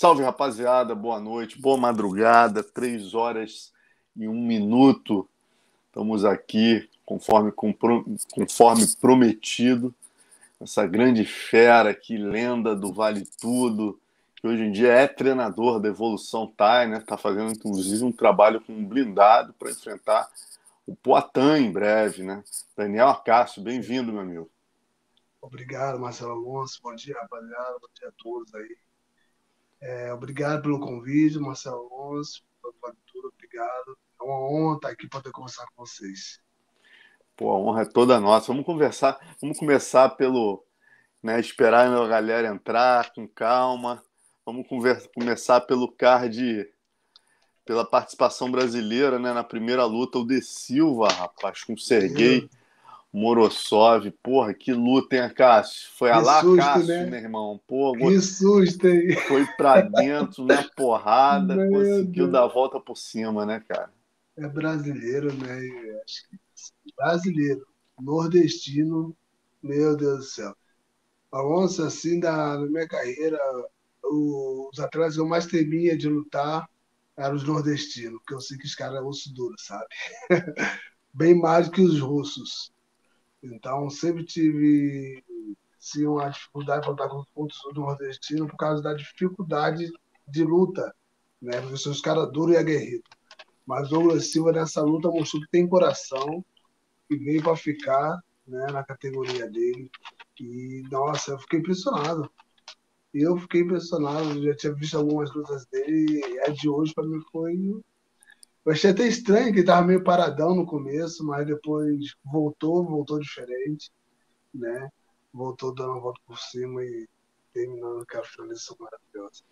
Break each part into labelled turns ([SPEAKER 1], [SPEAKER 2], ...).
[SPEAKER 1] Salve, rapaziada, boa noite, boa madrugada, três horas e um minuto. Estamos aqui, conforme, conforme prometido, essa grande fera aqui, lenda do Vale Tudo, que hoje em dia é treinador da Evolução TAI, né? Está fazendo, inclusive, um trabalho com um blindado para enfrentar o Poitin em breve, né? Daniel Acácio, bem-vindo, meu amigo.
[SPEAKER 2] Obrigado, Marcelo Alonso. Bom dia, rapaziada. Bom dia a todos aí. É, obrigado pelo convite, Marcelo Alonso, pela tudo, obrigado. É uma honra estar aqui para poder conversar com vocês.
[SPEAKER 1] Pô, a honra é toda nossa. Vamos conversar, vamos começar pelo, né, esperar a galera entrar com calma. Vamos conversa, começar pelo card, pela participação brasileira, né, na primeira luta, o De Silva, rapaz, com o Serguei. Morosov, porra, que luta, hein, Cássio? Foi que a lá, susto, Cássio, né? meu irmão. Pô,
[SPEAKER 2] que susto, hein?
[SPEAKER 1] Foi pra dentro, na porrada, meu conseguiu Deus. dar a volta por cima, né, cara?
[SPEAKER 2] É brasileiro, né? Acho que brasileiro, nordestino, meu Deus do céu. Alonso, assim, da, na minha carreira, os atletas que eu mais temia de lutar eram os nordestinos, porque eu sei que os caras é osso duro, sabe? Bem mais que os russos. Então, sempre tive sim, uma dificuldade para lutar contra o nordestino por causa da dificuldade de luta, né? Porque são os caras duros e aguerridos. Mas Douglas Silva nessa luta mostrou que tem coração e veio para ficar né, na categoria dele. E, nossa, eu fiquei impressionado. Eu fiquei impressionado, eu já tinha visto algumas lutas dele e a de hoje para mim foi eu achei até estranho que ele tava meio paradão no começo, mas depois voltou, voltou diferente, né? Voltou dando uma volta por cima e terminando aquela finalização maravilhosa.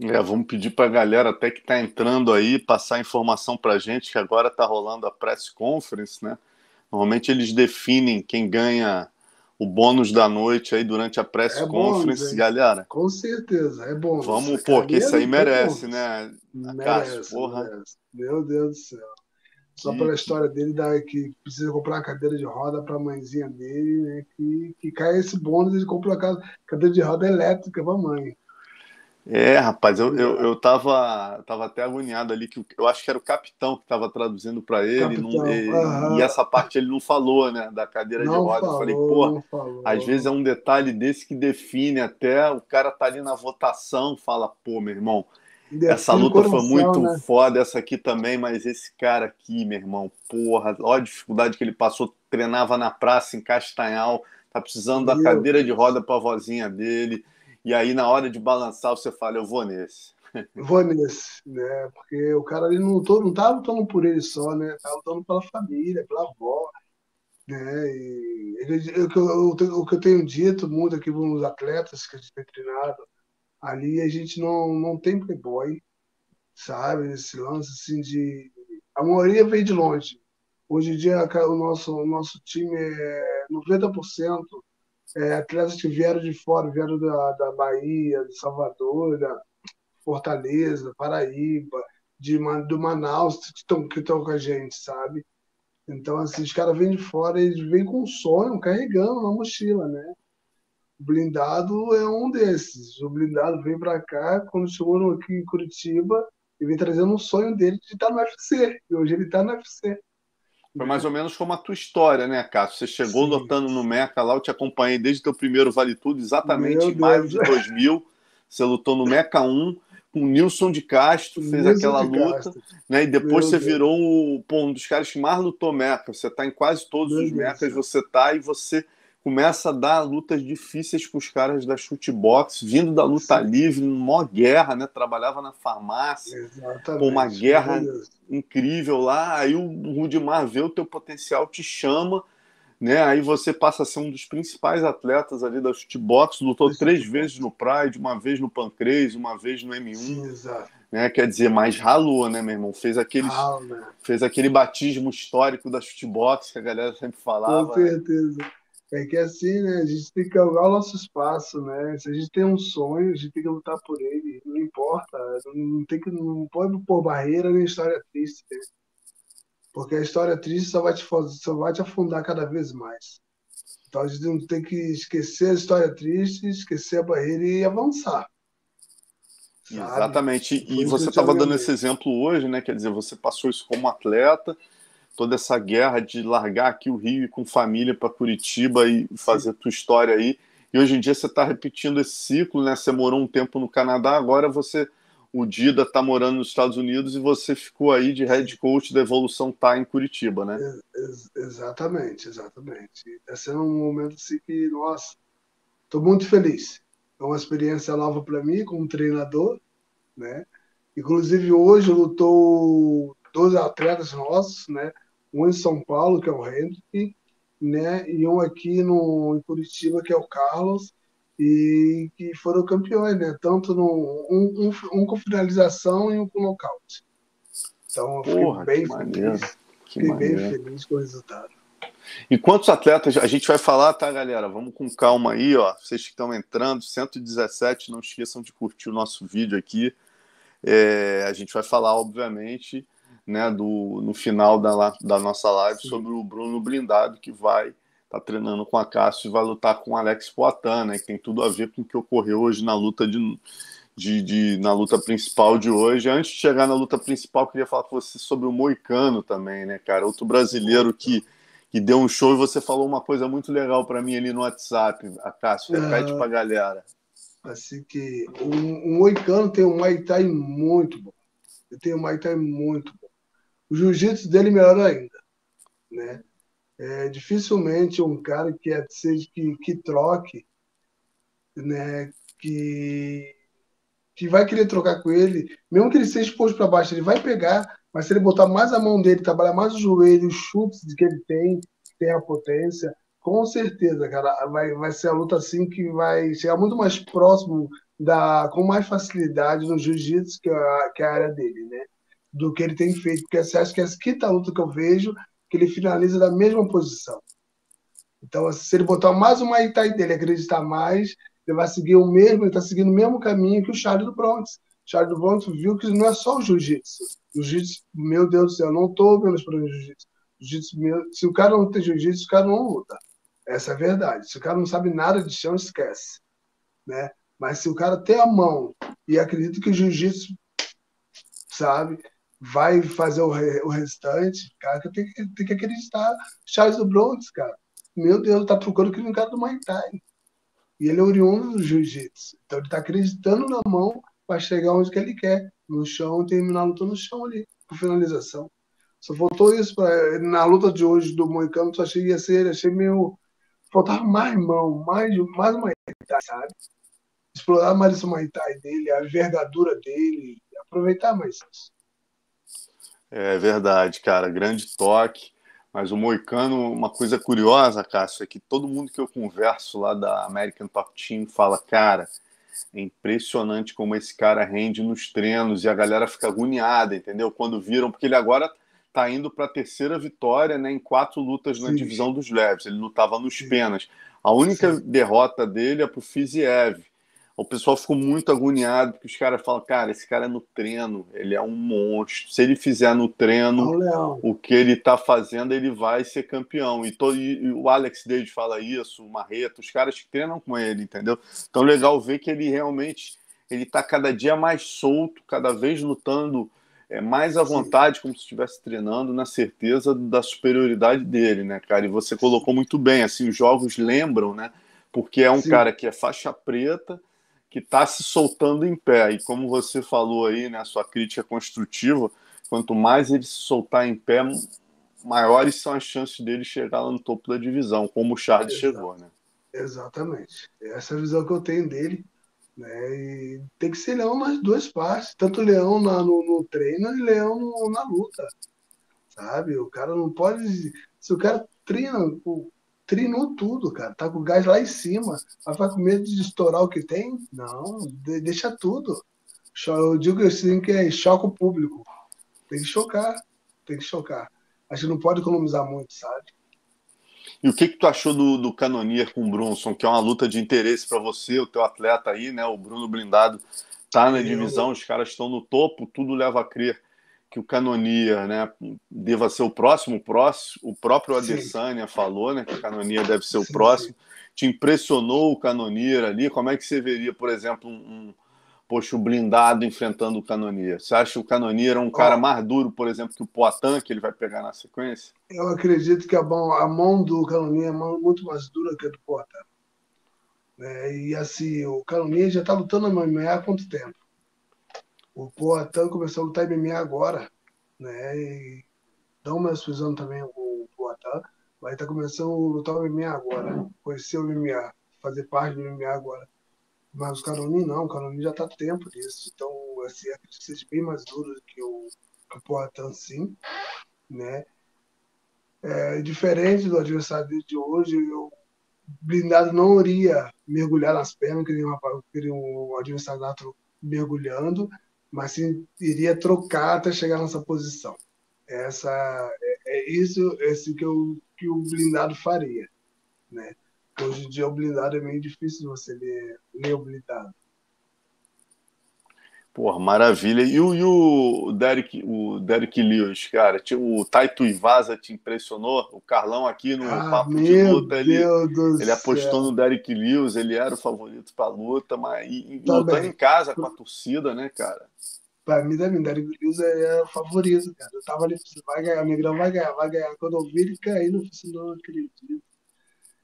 [SPEAKER 1] É, vamos pedir para a galera até que está entrando aí passar informação para a gente que agora está rolando a press conference, né? Normalmente eles definem quem ganha o bônus da noite aí durante a press é conference, bônus, galera.
[SPEAKER 2] Com certeza, é bom.
[SPEAKER 1] Vamos, pô, que isso aí merece, né?
[SPEAKER 2] Merece, Cássio, porra. Merece. Meu Deus do céu. Só pela história dele, da, que precisa comprar uma cadeira de roda para a mãezinha dele, né? Que, que cai esse bônus e compra uma cadeira de roda elétrica para a mãe.
[SPEAKER 1] É, rapaz, eu, eu, eu tava, tava até agoniado ali, que eu acho que era o capitão que estava traduzindo para ele, não, e, e, essa parte ele não falou, né, da cadeira de roda. Falou, eu falei, pô, às vezes é um detalhe desse que define até o cara tá ali na votação, fala, pô, meu irmão, essa luta foi muito né? foda, essa aqui também, mas esse cara aqui, meu irmão, porra, olha a dificuldade que ele passou, treinava na praça em Castanhal, tá precisando da cadeira de roda para a vozinha dele e aí, na hora de balançar, você fala, eu vou nesse.
[SPEAKER 2] Vou nesse, né? Porque o cara ali não, lutou, não tá lutando por ele só, né? Tá lutando pela família, pela avó, né? E ele, o que eu tenho dito muito aqui nos atletas que a gente tem treinado, ali a gente não, não tem playboy, sabe? Esse lance assim de. A maioria vem de longe. Hoje em dia o nosso, o nosso time é 90% é, atletas que vieram de fora, vieram da, da Bahia, de Salvador, da Fortaleza, Paraíba, de, do Manaus, que estão que com a gente, sabe? Então, assim, os caras vêm de fora, eles vêm com um sonho, carregando na mochila, né? O blindado é um desses. O blindado veio para cá, quando chegou aqui em Curitiba, e vem trazendo um sonho dele de estar no UFC. E hoje ele está no UFC.
[SPEAKER 1] Foi mais ou menos como a tua história, né, Cássio? Você chegou Sim. lutando no Meca lá, eu te acompanhei desde o teu primeiro Vale Tudo, exatamente em maio de 2000. Você lutou no Meca 1 com o Nilson de Castro, fez Nilson aquela luta, Castro. né? E depois Meu você Deus. virou um, pô, um dos caras que mais lutou Meca. Você tá em quase todos Meu os Mecas, você tá e você começa a dar lutas difíceis para os caras da chutebox, vindo da luta Sim. livre, numa guerra, né? Trabalhava na farmácia, Exatamente. com uma guerra incrível lá. Aí o Rudimar vê o teu potencial, te chama, né? Aí você passa a ser um dos principais atletas ali da chutebox, lutou três vezes no Pride, uma vez no Pancrase, uma vez no M1. Sim, né? Quer dizer, mais ralou, né, meu irmão? Fez aquele, né? fez aquele batismo histórico da chutebox que a galera sempre falava.
[SPEAKER 2] Com certeza. Né? É que assim, né? A gente tem que galgar o nosso espaço, né? Se a gente tem um sonho, a gente tem que lutar por ele. Não importa, não tem que não pode pôr barreira nem história triste, né? porque a história triste só vai te só vai te afundar cada vez mais. Então a gente não tem que esquecer a história triste, esquecer a barreira e avançar.
[SPEAKER 1] Exatamente. E você estava dando esse exemplo hoje, né? Quer dizer, você passou isso como atleta, toda essa guerra de largar aqui o Rio e com família para Curitiba e fazer a tua história aí. E hoje em dia você está repetindo esse ciclo, né? Você morou um tempo no Canadá, agora você, o Dida está morando nos Estados Unidos e você ficou aí de head coach da Evolução Tá em Curitiba, né?
[SPEAKER 2] Ex exatamente, exatamente. Está sendo um momento assim que, nossa, estou muito feliz. É uma experiência nova para mim como treinador, né? Inclusive hoje lutou dois atletas nossos, né? Um em São Paulo, que é o Hendrick, né? E um aqui no, em Curitiba, que é o Carlos, e que foram campeões, né? Tanto no, um, um, um com finalização e um com nocaute. Então, eu fiquei Porra, bem feliz. Fiquei bem feliz com o resultado.
[SPEAKER 1] E quantos atletas a gente vai falar, tá, galera? Vamos com calma aí, ó. Vocês que estão entrando, 117, não esqueçam de curtir o nosso vídeo aqui. É, a gente vai falar, obviamente, né, do, no final da, da nossa live sobre o Bruno Blindado, que vai estar tá treinando com a Cássio e vai lutar com o Alex Poitin, né, que tem tudo a ver com o que ocorreu hoje na luta de, de, de, na luta principal de hoje. Antes de chegar na luta principal, queria falar com você sobre o Moicano também, né, cara? Outro brasileiro que, que deu um show e você falou uma coisa muito legal para mim ali no WhatsApp, a Cássio. Repete para a galera.
[SPEAKER 2] Assim que o, o Moicano tem um Muay Thai muito bom. Ele tem um Muay Thai muito bom. O jiu-jitsu dele melhor ainda, né? É, dificilmente um cara que é que, que troque, né? Que que vai querer trocar com ele, mesmo que ele seja exposto para baixo, ele vai pegar, mas se ele botar mais a mão dele, trabalhar mais o joelho, os chutes que ele tem, tem a potência, com certeza, cara, vai, vai ser a luta assim que vai chegar muito mais próximo da, com mais facilidade no jiu-jitsu que, é que é a área dele, né? Do que ele tem feito, porque você acha que é a quinta luta que eu vejo, que ele finaliza da mesma posição. Então, se ele botar mais uma Itai dele, acreditar mais, ele vai seguir o mesmo, ele está seguindo o mesmo caminho que o Charlie do Bronx. O Charlie do Bronx viu que não é só o jiu-jitsu. Jiu-jitsu, meu Deus do céu, não estou menos para o jiu-jitsu. Jiu-jitsu, se o cara não tem jiu-jitsu, o cara não luta. Essa é a verdade. Se o cara não sabe nada de chão, esquece. Né? Mas se o cara tem a mão e acredita que o jiu-jitsu, sabe, vai fazer o, re, o restante, cara, que tem, que acreditar. Charles do Bronx, cara. Meu Deus, tá procurando que um cara do Muay Thai. E ele é oriundo do Jiu-Jitsu. Então ele tá acreditando na mão para chegar onde que ele quer. No chão, terminar a luta no chão ali, por finalização. Só faltou isso para na luta de hoje do Moicano, só achei ia ser, achei meio faltava mais mão, mais mais Thai, sabe? Explorar mais esse Muay Thai dele, a envergadura dele, aproveitar mais isso.
[SPEAKER 1] É verdade, cara, grande toque. Mas o Moicano, uma coisa curiosa, Cássio, é que todo mundo que eu converso lá da American Top Team fala, cara, é impressionante como esse cara rende nos treinos e a galera fica agoniada, entendeu? Quando viram, porque ele agora tá indo para a terceira vitória, né, em quatro lutas Sim. na divisão dos leves. Ele lutava nos Sim. penas. A única Sim. derrota dele é pro Fiziev o pessoal ficou muito agoniado, porque os caras falam, cara, esse cara é no treino, ele é um monstro. Se ele fizer no treino o que ele tá fazendo, ele vai ser campeão. E, todo, e o Alex David fala isso, o Marreta, os caras que treinam com ele, entendeu? Então legal ver que ele realmente ele tá cada dia mais solto, cada vez lutando é, mais à vontade, Sim. como se estivesse treinando, na certeza da superioridade dele, né, cara? E você colocou muito bem, assim, os jogos lembram, né? Porque é um Sim. cara que é faixa preta, que está se soltando em pé. E como você falou aí, né, sua crítica construtiva, quanto mais ele se soltar em pé, maiores são as chances dele chegar lá no topo da divisão, como o Charles Exato. chegou, né?
[SPEAKER 2] Exatamente. Essa é a visão que eu tenho dele. Né? E tem que ser leão nas duas partes, tanto leão na, no, no, treino e leão no, na luta. Sabe? O cara não pode. Se o cara treina, treinou tudo, cara. Tá com o gás lá em cima. Vai ficar com medo de estourar o que tem? Não, deixa tudo. Eu digo assim que é choque o público. Tem que chocar. Tem que chocar. A gente não pode economizar muito, sabe?
[SPEAKER 1] E o que, que tu achou do, do Canonier com o Brunson, que é uma luta de interesse para você, o teu atleta aí, né? O Bruno Blindado tá na divisão, os caras estão no topo, tudo leva a crer que o Canonia né, deva ser o próximo, próximo o próprio Adesanya sim. falou né, que o Canonia deve ser sim, o próximo. Sim. Te impressionou o Canonia ali? Como é que você veria, por exemplo, um, poxa, o blindado enfrentando o Canonier. Você acha que o Canonier é um cara mais duro, por exemplo, que o Poitin, que ele vai pegar na sequência?
[SPEAKER 2] Eu acredito que a mão, a mão do Canonier é muito mais dura que a do Poitin. É, e assim, o Canonier já está lutando MMA há quanto tempo? O Poitin começou a lutar MMA agora, né? E dá uma fusão também o. Vai estar tá começando a lutar o MMA agora, conhecer o MMA, fazer parte do MMA agora. Mas o Canoni não, o Canoni já está tempo disso. Então, assim, acredito que seja bem mais duro que o, o Poitin, sim. Né? É, diferente do adversário de hoje, o blindado não iria mergulhar nas pernas, que nem, um adversário mergulhando, mas sim iria trocar até chegar nessa posição. Essa, é, é isso esse que, eu, que o blindado faria. Né? Hoje em dia, o blindado é meio difícil você ler, ler o blindado.
[SPEAKER 1] Porra, maravilha. E o, e o Derek, o Derek Lewis, cara, o Taito Ivasa te impressionou? O Carlão aqui no
[SPEAKER 2] ah,
[SPEAKER 1] Papo de Luta, ele, ele apostou no Derek Lewis, ele era o favorito para luta, mas e, e lutando em casa com a torcida, né, cara?
[SPEAKER 2] Pra mim também, Derek Lewis é, o favorito, cara. Eu tava ali, vai ganhar, Negrão vai ganhar, vai ganhar. Quando eu vi ele cair, não falei, não acredito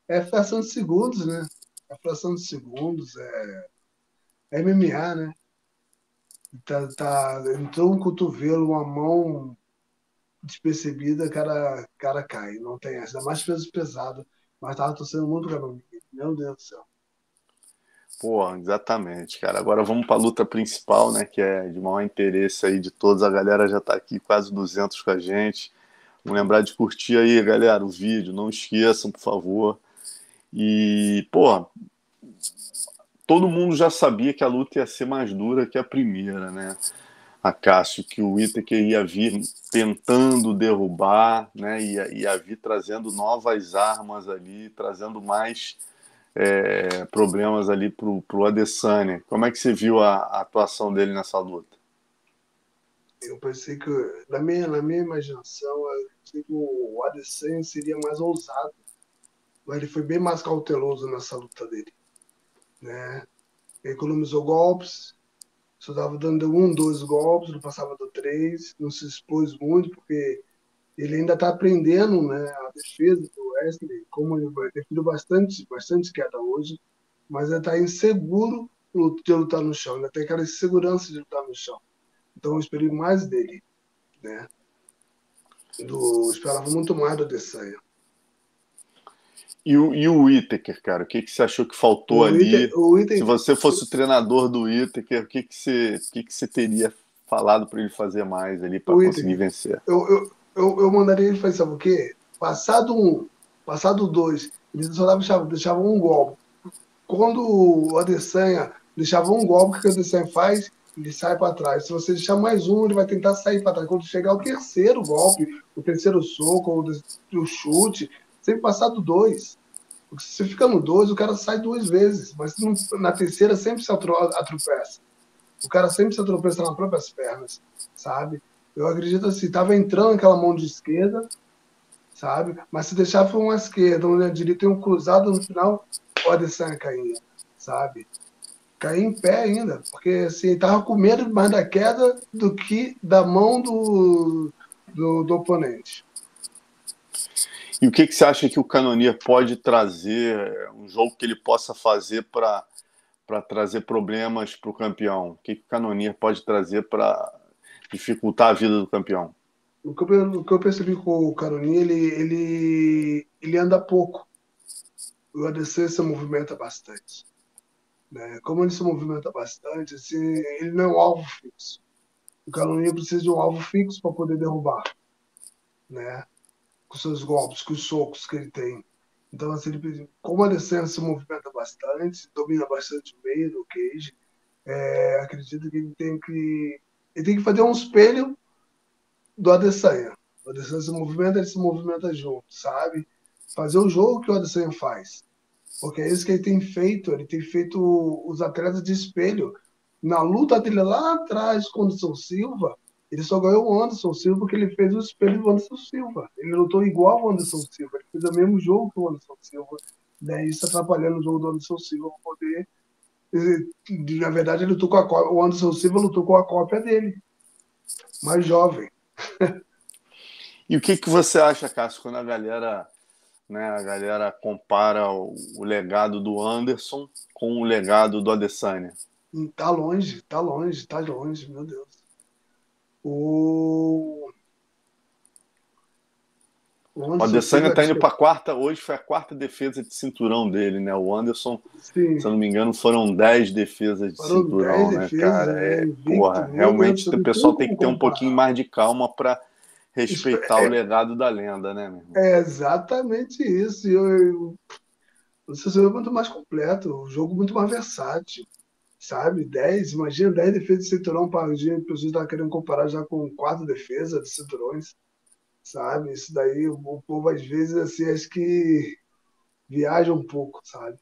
[SPEAKER 2] é fração de segundos, né? É fração de segundos, é, é MMA, né? Tá, tá, entrou um cotovelo, uma mão despercebida, cara, cara cai. Não tem essa. Ainda mais peso pesado. Mas tava torcendo muito pra Meu Deus do céu.
[SPEAKER 1] Pô, exatamente, cara. Agora vamos para a luta principal, né? Que é de maior interesse aí de todos. A galera já está aqui, quase 200 com a gente. Vamos lembrar de curtir aí, galera, o vídeo. Não esqueçam, por favor. E, pô, todo mundo já sabia que a luta ia ser mais dura que a primeira, né? A Cássio, que o Whittaker ia vir tentando derrubar, né? Ia, ia vir trazendo novas armas ali, trazendo mais é, problemas ali pro, pro Adesanya. Como é que você viu a, a atuação dele nessa luta?
[SPEAKER 2] Eu pensei que, na minha, na minha imaginação, o Adesanya seria mais ousado mas ele foi bem mais cauteloso nessa luta dele. Né? Economizou golpes, só estava dando um, dois golpes, não passava do três, não se expôs muito, porque ele ainda está aprendendo né, a defesa do Wesley, como ele defendeu bastante, bastante queda hoje, mas ele está inseguro de lutar no chão, ainda tem aquela insegurança de lutar no chão. Então eu esperei mais dele. Né? Do, esperava muito mais do Adesanya.
[SPEAKER 1] E o, e o Whittaker, cara, o que, que você achou que faltou o ali? Se você fosse o treinador do Whittaker, o que, que, você, o que, que você teria falado para ele fazer mais ali para conseguir vencer?
[SPEAKER 2] Eu, eu, eu, eu, mandaria ele fazer, sabe o quê? Passado um, passado dois, ele só deixava, deixava um golpe. Quando o Adesanya deixava um golpe, o que o Adesanya faz? Ele sai para trás. Se você deixar mais um, ele vai tentar sair para trás. Quando chegar o terceiro golpe, o terceiro soco, o, o chute, sempre passado dois. Porque se você fica no 12, o cara sai duas vezes, mas na terceira sempre se atropessa. O cara sempre se atropessa nas próprias pernas, sabe? Eu acredito assim, tava entrando aquela mão de esquerda, sabe? Mas se deixar foi uma esquerda, uma direita e um cruzado no final, pode ser cair, sabe? Cair em pé ainda, porque assim, tava com medo mais da queda do que da mão do, do, do oponente.
[SPEAKER 1] E o que, que você acha que o Canonier pode trazer, um jogo que ele possa fazer para trazer problemas para o campeão? O que, que o Canonier pode trazer para dificultar a vida do campeão?
[SPEAKER 2] O que, eu, o que eu percebi com o Canonier, ele, ele, ele anda pouco. O ADC se movimenta bastante. Né? Como ele se movimenta bastante, assim, ele não é um alvo fixo. O Canonier precisa de um alvo fixo para poder derrubar. Né? Com seus golpes, com os socos que ele tem. Então, assim, ele, como Alessandro se movimenta bastante, domina bastante o meio do cage, é, acredito que ele tem que ele tem que fazer um espelho do Adesanya. O Adesanya se movimenta, ele se movimenta junto, sabe? Fazer o jogo que o Adesanya faz. Porque é isso que ele tem feito, ele tem feito os atletas de espelho. Na luta dele lá atrás com o Anderson Silva, ele só ganhou o Anderson Silva porque ele fez o espelho do Anderson Silva. Ele lutou igual ao Anderson Silva. Ele fez o mesmo jogo que o Anderson Silva. Né? Isso atrapalhando o jogo do Anderson Silva para poder Na verdade, ele lutou com a o Anderson Silva lutou com a cópia dele, mais jovem.
[SPEAKER 1] E o que, que você acha, Cássio, quando a galera, né, a galera compara o, o legado do Anderson com o legado do Adesanya?
[SPEAKER 2] Tá longe, tá longe, tá longe, meu Deus. O
[SPEAKER 1] o Adesanya está indo para a quarta, hoje foi a quarta defesa de cinturão dele, né? O Anderson, Sim. se eu não me engano, foram dez defesas de foram cinturão, né, defesas, cara? Né? É, porra, realmente o pessoal tem que ter um pouquinho mais de calma para respeitar é, o legado da lenda, né, meu irmão?
[SPEAKER 2] É exatamente isso. Eu, eu, o jogo é muito mais completo, o jogo muito mais versátil, sabe? Dez, imagina dez defesas de cinturão para o pessoas estão querendo comparar já com quatro defesas de cinturões sabe? Isso daí o povo às vezes assim acho que viaja um pouco, sabe?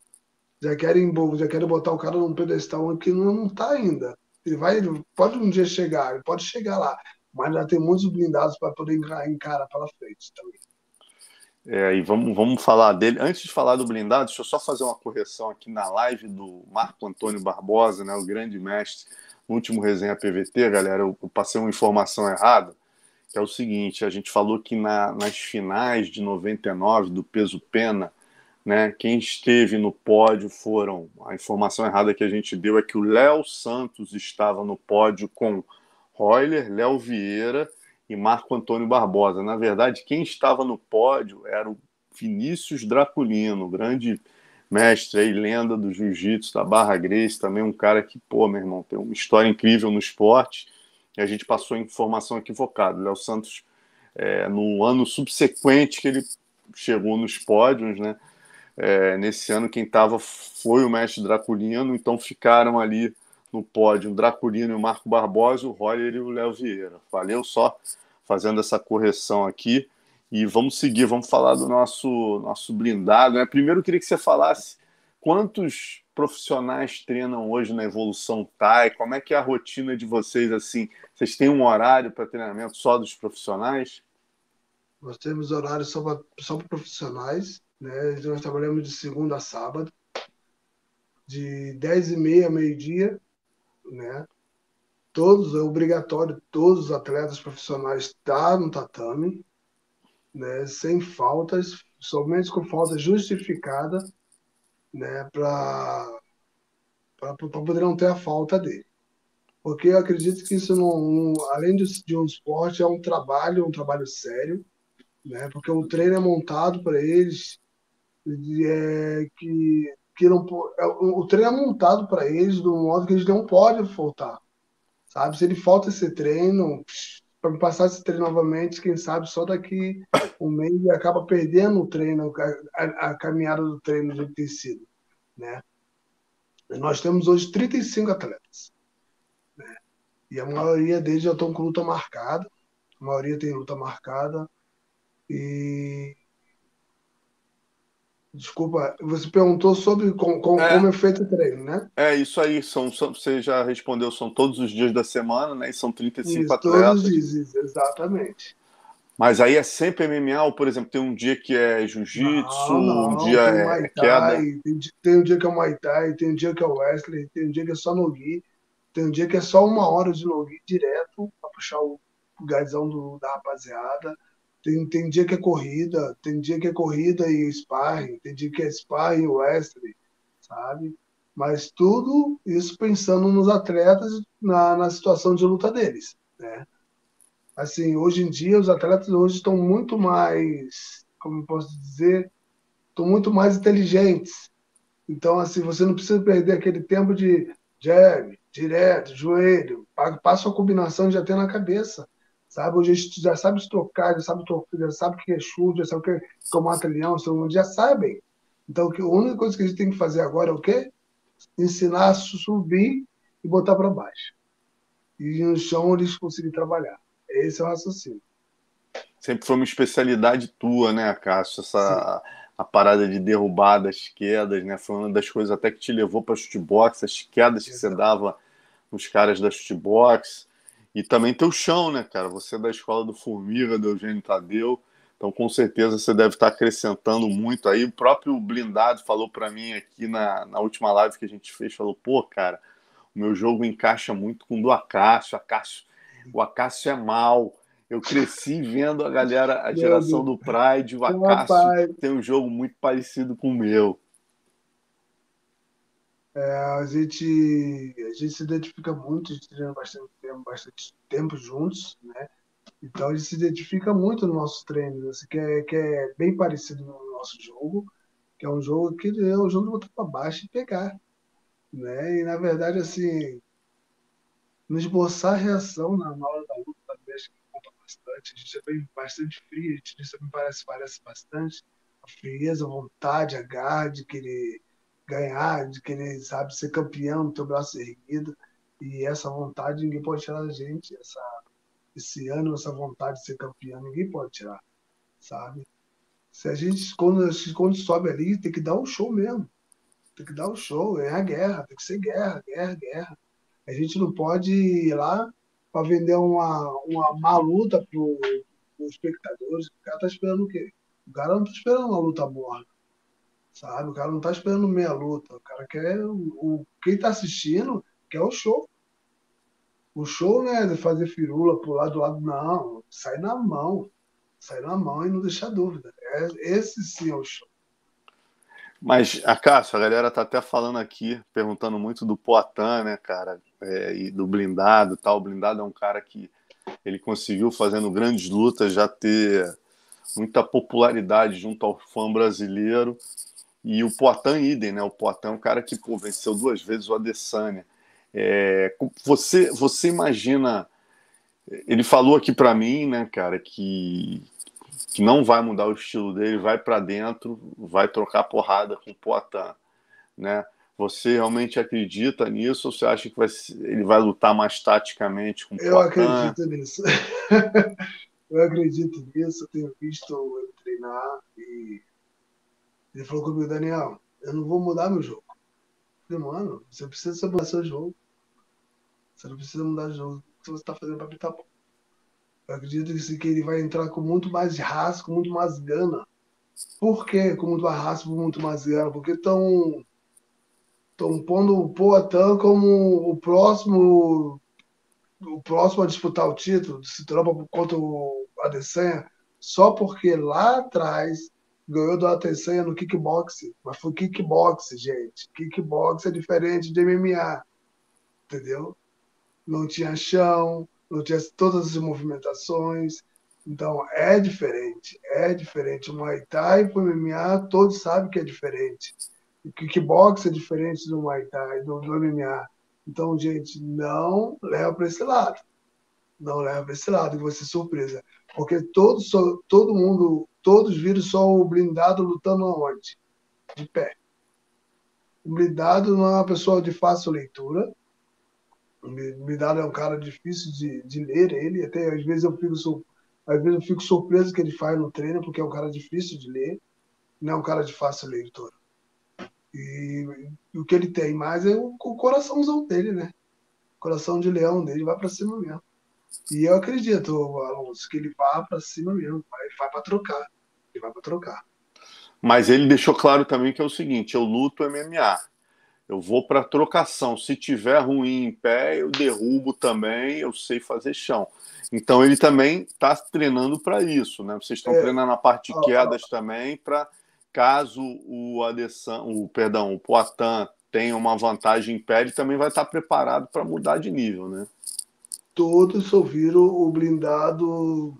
[SPEAKER 2] Já querem, já querem botar o cara num pedestal que não, não tá ainda. Ele vai, pode um dia chegar, pode chegar lá, mas já tem muitos blindados para poder encarar pela frente também.
[SPEAKER 1] É, e vamos, vamos falar dele. Antes de falar do blindado, deixa eu só fazer uma correção aqui na live do Marco Antônio Barbosa, né, o grande mestre, no último resenha PVT, galera. Eu, eu passei uma informação errada que é o seguinte: a gente falou que na, nas finais de 99 do peso pena, né, quem esteve no pódio foram. A informação errada que a gente deu é que o Léo Santos estava no pódio com Royler, Léo Vieira e Marco Antônio Barbosa. Na verdade, quem estava no pódio era o Vinícius Draculino, grande mestre e lenda do jiu-jitsu da Barra Grace, também um cara que, pô, meu irmão, tem uma história incrível no esporte e a gente passou informação equivocada. Léo Santos, é, no ano subsequente que ele chegou nos pódios, né? É, nesse ano quem estava foi o mestre Draculino, então ficaram ali no pódio o Draculino e o Marco Barbosa, o Royer e o Léo Vieira. Valeu só fazendo essa correção aqui. E vamos seguir, vamos falar do nosso, nosso blindado. Né? Primeiro eu queria que você falasse quantos profissionais treinam hoje na Evolução Thai? Como é que é a rotina de vocês assim? Vocês têm um horário para treinamento só dos profissionais?
[SPEAKER 2] Nós temos horário só para só profissionais, né? Nós trabalhamos de segunda a sábado, de 10 e meia a meio-dia, né? Todos, é obrigatório, todos os atletas profissionais estar tá no tatame, né? Sem faltas, somente com falta justificada né, para poder não ter a falta dele. Porque eu acredito que isso, não, além de, de um esporte, é um trabalho, um trabalho sério, né, porque o treino é montado para eles, é, que, que não, é, o treino é montado para eles um modo que eles não podem faltar. Sabe? Se ele falta esse treino, para passar esse treino novamente, quem sabe só daqui um mês ele acaba perdendo o treino, a, a, caminhada do treino de ter sido. Né? Nós temos hoje 35 atletas. Né? E a maioria deles já estão com luta marcada. A maioria tem luta marcada. E. Desculpa, você perguntou sobre com, com, é, como é feito o treino, né?
[SPEAKER 1] É, isso aí. São, são, você já respondeu, são todos os dias da semana, né? E são 35 isso, atletas. Todos os dias,
[SPEAKER 2] exatamente.
[SPEAKER 1] Mas aí é sempre MMA, ou, por exemplo, tem um dia que é jiu-jitsu, um dia é queda.
[SPEAKER 2] Tem, tem, um dia que é Muay Thai, tem um dia que é Wesley, tem um dia que é só Nogi, tem um dia que é só uma hora de Nogi direto para puxar o, o gazão do, da rapaziada. Tem, tem dia que é corrida, tem dia que é corrida e sparring, tem dia que é sparring e Wesley, sabe? Mas tudo isso pensando nos atletas na, na situação de luta deles, né? assim, hoje em dia os atletas hoje estão muito mais, como posso dizer, estão muito mais inteligentes. Então, assim, você não precisa perder aquele tempo de jab, direto, joelho, passa a combinação já tem na cabeça, sabe? Hoje a gente já sabe trocar, já sabe trocar, já sabe o que é chute, já sabe o que é, é mata-leão, já sabem. Então, a única coisa que a gente tem que fazer agora é o quê? Ensinar a subir e botar para baixo. E no chão eles conseguirem trabalhar. Esse é o raciocínio.
[SPEAKER 1] Sempre foi uma especialidade tua, né, Cássio? Essa a parada de derrubar das quedas, né? Foi uma das coisas até que te levou para chutebox, as quedas que você dava nos caras da chutebox. E também teu chão, né, cara? Você é da escola do Formiga, do Eugênio Tadeu. Então, com certeza, você deve estar acrescentando muito aí. O próprio Blindado falou para mim aqui na, na última live que a gente fez, falou, pô, cara, o meu jogo encaixa muito com o do Acácio, Acácio o Acácio é mal. Eu cresci vendo a galera, a geração do Pride, o Acácio tem um jogo muito parecido com o meu.
[SPEAKER 2] É, a, gente, a gente se identifica muito, a gente treina bastante tempo, bastante tempo juntos, né? Então a gente se identifica muito no nosso treino, assim, que, é, que é bem parecido no nosso jogo, que é um jogo que é um jogo de botar para baixo e pegar. Né? E na verdade, assim, no esboçar a reação na, hora da luta também acho que conta bastante. A gente é bem, bastante frio, a gente me parece, parece bastante. A frieza, a vontade, a garra de querer ganhar, de querer, sabe, ser campeão, ter o braço erguido. E essa vontade ninguém pode tirar da gente. Essa, esse ano, essa vontade de ser campeão, ninguém pode tirar, sabe? Se a gente, quando, quando sobe ali, tem que dar um show mesmo. Tem que dar um show, é a guerra, tem que ser guerra, guerra, guerra. A gente não pode ir lá para vender uma, uma má luta para os espectadores. O cara está esperando o quê? O cara não está esperando uma luta morna. Sabe? O cara não está esperando meia luta. O cara quer. O, o quem está assistindo quer o show. O show não é fazer firula lado do lado, não. Sai na mão. Sai na mão e não deixa dúvida. É, esse sim é o show.
[SPEAKER 1] Mas, Acácio, a galera tá até falando aqui, perguntando muito do Poitin, né, cara, é, e do blindado tal. O blindado é um cara que ele conseguiu, fazendo grandes lutas, já ter muita popularidade junto ao fã brasileiro. E o Poitin, idem, né? O Poitin é um cara que pô, venceu duas vezes o Adesanya. É, você, você imagina. Ele falou aqui para mim, né, cara, que que não vai mudar o estilo dele, vai para dentro, vai trocar porrada com o Poitin, né? Você realmente acredita nisso ou você acha que vai, ele vai lutar mais taticamente com o
[SPEAKER 2] Eu acredito nisso. eu acredito nisso, eu tenho visto ele treinar e ele falou comigo, Daniel, eu não vou mudar meu jogo. Eu falei, mano, você precisa mudar seu jogo. Você não precisa mudar o jogo. O que você está fazendo para tá bom. Eu acredito que ele vai entrar com muito mais raça, com muito mais gana. Por quê? Com muito mais raça, com muito mais gana? Porque estão estão pondo o Poatan como o próximo o próximo a disputar o título se cinturão contra o Adesanya só porque lá atrás ganhou do Adesanya no kickboxing. Mas foi kickboxing, gente. Kickboxing é diferente de MMA. Entendeu? Não tinha chão, não tinha todas as movimentações. Então, é diferente, é diferente. O Muay Thai para o MMA, todos sabem que é diferente. O kickbox é diferente do Muay Thai, do, do MMA. Então, gente, não leva para esse lado. Não leva para esse lado, que vai surpresa. Porque todo, todo mundo, todos viram só o blindado lutando aonde? De pé. O blindado não é uma pessoa de fácil leitura, Midala é um cara difícil de, de ler ele, até às vezes eu fico às vezes eu fico surpreso que ele faz no treino, porque é um cara difícil de ler, não é um cara de fácil leitura. E, e o que ele tem mais é o, o, coraçãozão dele, né? O coração de leão dele vai para cima mesmo. E eu acredito, Alonso, que ele vai para cima mesmo, vai, vai para trocar. Ele vai para trocar.
[SPEAKER 1] Mas ele deixou claro também que é o seguinte: eu luto MMA eu vou para trocação. Se tiver ruim em pé, eu derrubo também, eu sei fazer chão. Então ele também está treinando para isso, né? Vocês estão é. treinando a parte de quedas ah, ah. também para caso o Adessan, o perdão, o Poitin tenha uma vantagem em pé, ele também vai estar preparado para mudar de nível, né?
[SPEAKER 2] Todos ouviram o blindado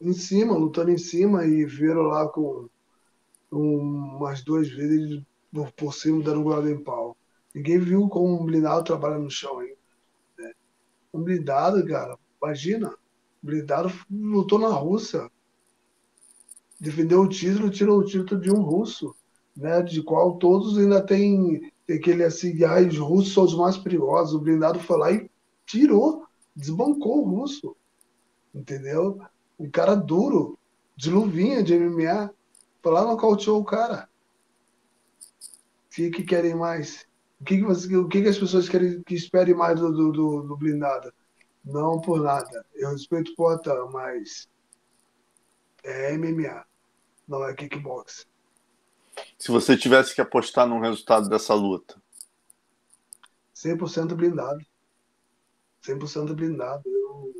[SPEAKER 2] em cima, lutando em cima e viram lá com umas duas vezes por cima dando golden pau. Ninguém viu como um blindado trabalha no chão ainda. Né? Um blindado, cara, imagina, um blindado lutou na Rússia, defendeu o título, tirou o título de um russo, né? De qual todos ainda têm aquele assim, ah, os russos são os mais perigosos. O blindado foi lá e tirou, desbancou o russo, entendeu? Um cara duro, de luvinha de MMA, foi lá nocauteou o cara que, que querem mais? O que, que, você, o que, que as pessoas querem que esperem mais do, do, do blindado? Não por nada. Eu respeito o Poitin, mas É MMA, não é kickboxing.
[SPEAKER 1] Se você tivesse que apostar no resultado dessa luta?
[SPEAKER 2] 100% blindado. 100% blindado. Eu,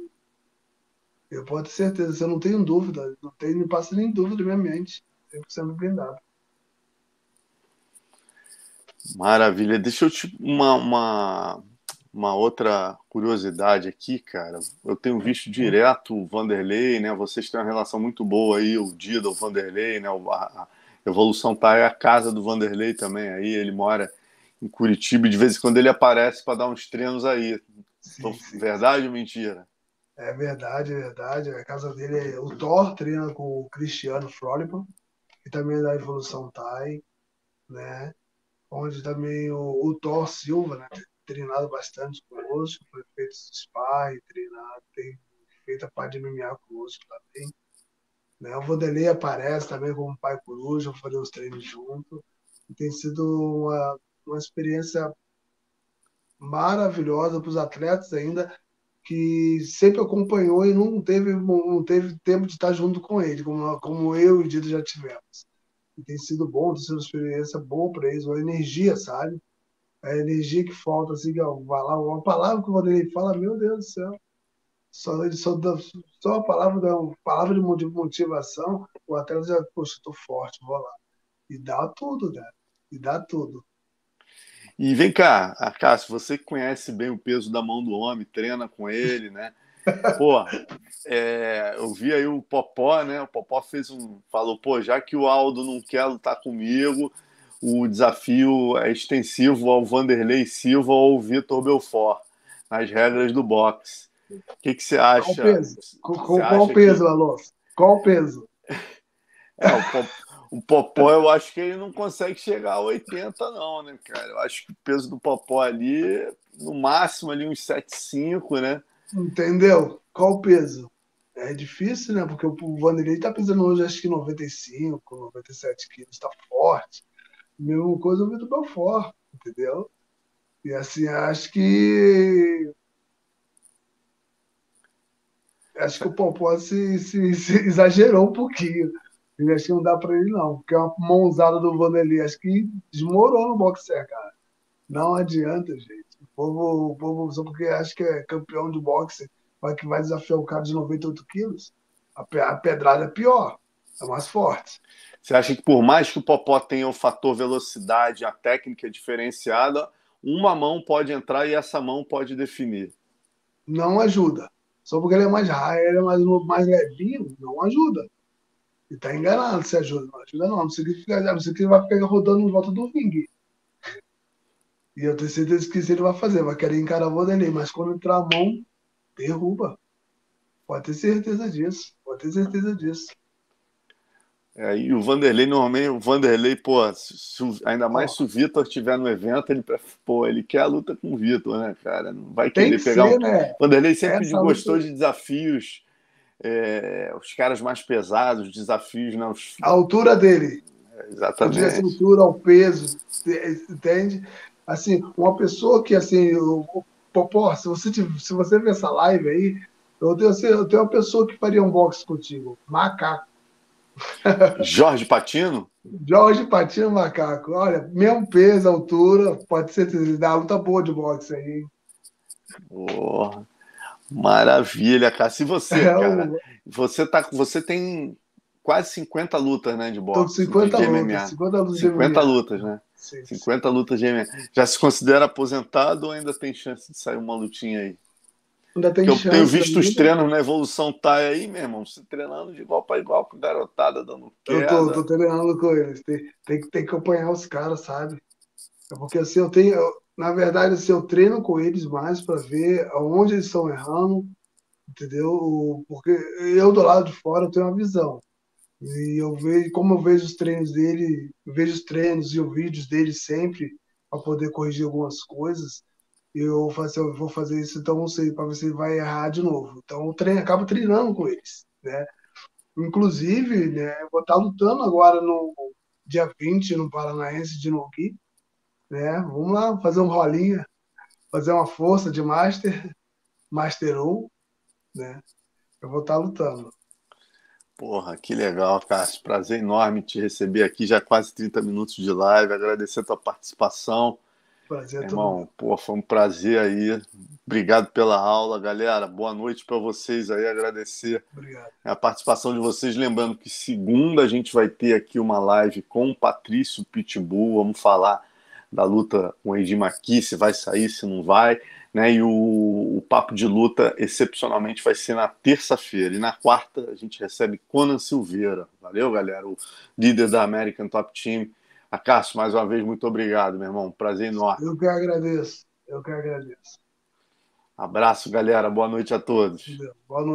[SPEAKER 2] eu posso ter certeza, eu não tenho dúvida, não, tenho, não passa nem dúvida na minha mente. 100% blindado.
[SPEAKER 1] Maravilha. Deixa eu te. Uma, uma, uma outra curiosidade aqui, cara. Eu tenho visto direto o Vanderlei, né? Vocês têm uma relação muito boa aí, o dia do Vanderlei, né? A Evolução tá é a casa do Vanderlei também. Aí ele mora em Curitiba e de vez em quando ele aparece para dar uns treinos aí. Sim. Verdade ou mentira?
[SPEAKER 2] É verdade, é verdade. A casa dele é o Thor treina com o Cristiano Frolipan, que também é da Evolução Thai, né? Onde também o, o Thor Silva, né? Treinado bastante conosco, foi feito spa e treinado, tem feito a parte de MMA conosco também. Né? O Vanderlei aparece também como pai coruja, fazer os treinos junto. E tem sido uma, uma experiência maravilhosa para os atletas ainda que sempre acompanhou e não teve, não teve tempo de estar junto com ele, como, como eu e o Dito já tivemos. E tem sido bom, tem sido uma experiência boa para eles, uma energia, sabe? A energia que falta, assim, ó, uma palavra que o Vanderlei fala, meu Deus do céu, só, ele só, dá, só a palavra, da, palavra de motivação, o atleta já, poxa, estou forte, vou lá. E dá tudo, né? E dá tudo.
[SPEAKER 1] E vem cá, Cássio, você que conhece bem o peso da mão do homem, treina com ele, né? Pô, é, eu vi aí o Popó, né? O Popó fez um. Falou, pô, já que o Aldo não quer lutar comigo, o desafio é extensivo ao Vanderlei Silva ou ao Vitor Belfort, nas regras do boxe. O que, que você acha?
[SPEAKER 2] Qual o peso? Qual, qual peso, que... Alonso? Qual o peso?
[SPEAKER 1] É, o, Popó, o Popó, eu acho que ele não consegue chegar a 80, não, né, cara? Eu acho que o peso do Popó ali, no máximo ali uns 7,5, né?
[SPEAKER 2] Entendeu? Qual o peso? É difícil, né? Porque o Vanderlei tá pesando hoje, acho que 95, 97 quilos, tá forte. Mesma coisa o Vitor Belfort, entendeu? E assim, acho que acho que o Popó se, se, se, exagerou um pouquinho. Eu acho que não dá para ele, não. Porque é uma mãozada do Vanderlei. Acho que desmorou no boxer, cara. Não adianta, gente. O povo, o povo só porque acha que é campeão de boxe, vai que vai desafiar o cara de 98 quilos. A, a pedrada é pior, é mais forte.
[SPEAKER 1] Você acha que por mais que o Popó tenha o fator velocidade, a técnica diferenciada, uma mão pode entrar e essa mão pode definir?
[SPEAKER 2] Não ajuda. Só porque ele é mais raio, ele é mais, mais levinho, não ajuda. Ele tá enganado se ajuda. Não ajuda não. Não significa, não significa que ele vai ficar rodando em volta do ringue. E eu tenho certeza que isso ele vai fazer. Vai querer encarar o Vanderlei. Mas quando entrar a mão, derruba. Pode ter certeza disso. Pode ter certeza disso.
[SPEAKER 1] É, e o Vanderlei, normalmente, o Vanderlei, pô, se, ainda mais se o Vitor estiver no evento, ele, pô, ele quer a luta com o Vitor, né, cara? Não vai querer que pegar. Ser, um... né? Vanderlei sempre Essa gostou luta... de desafios, é, os caras mais pesados, desafios, né? Os...
[SPEAKER 2] A altura dele.
[SPEAKER 1] É, exatamente.
[SPEAKER 2] A estrutura, o peso, entende? Assim, uma pessoa que, assim, pô, se você, se você ver essa live aí, eu tenho, eu tenho uma pessoa que faria um boxe contigo, macaco
[SPEAKER 1] Jorge Patino?
[SPEAKER 2] Jorge Patino Macaco. Olha, mesmo peso, altura, pode ser dá luta boa de boxe aí.
[SPEAKER 1] Oh, maravilha, cara. Se você, é, cara, você, tá, você tem quase 50 lutas né, de boxe.
[SPEAKER 2] 50 de lutas. 50 lutas, 50
[SPEAKER 1] lutas né? Sim, 50 sim. lutas de MMA. Já se considera aposentado ou ainda tem chance de sair uma lutinha aí?
[SPEAKER 2] Ainda tem
[SPEAKER 1] eu tenho visto os treinos na evolução tá aí, meu irmão, se treinando de igual para igual com garotada dando queda.
[SPEAKER 2] Eu tô, tô treinando com eles. Tem, tem, tem que acompanhar os caras, sabe? É porque assim, eu tenho. Eu, na verdade, assim, eu treino com eles mais para ver aonde eles estão errando, entendeu? Porque eu do lado de fora tenho uma visão. E eu vejo, como eu vejo os treinos dele, vejo os treinos e os vídeos dele sempre para poder corrigir algumas coisas eu falei assim, eu vou fazer isso, então não sei, para ver se ele vai errar de novo. Então eu treino, acabo treinando com eles, né? Inclusive, né, vou estar lutando agora no dia 20 no Paranaense de Nogi, né? Vamos lá, fazer um rolinha, fazer uma força de Master, Master 1, né? Eu vou estar lutando.
[SPEAKER 1] Porra, que legal, Cássio. Prazer enorme te receber aqui, já quase 30 minutos de live. Agradecer a tua participação.
[SPEAKER 2] Prazer,
[SPEAKER 1] irmão. Pô, foi um prazer aí. Obrigado pela aula, galera. Boa noite para vocês aí. Agradecer
[SPEAKER 2] Obrigado.
[SPEAKER 1] a participação de vocês. Lembrando que segunda a gente vai ter aqui uma live com o Patrício Pitbull. Vamos falar da luta com o Edir Maqui, se vai sair, se não vai. Né? E o, o papo de luta, excepcionalmente, vai ser na terça-feira. E na quarta a gente recebe Conan Silveira. Valeu, galera? O líder da American Top Team. Acácio, mais uma vez, muito obrigado, meu irmão. Prazer enorme.
[SPEAKER 2] Eu que agradeço. Eu que agradeço.
[SPEAKER 1] Abraço, galera. Boa noite a todos.
[SPEAKER 2] Boa noite.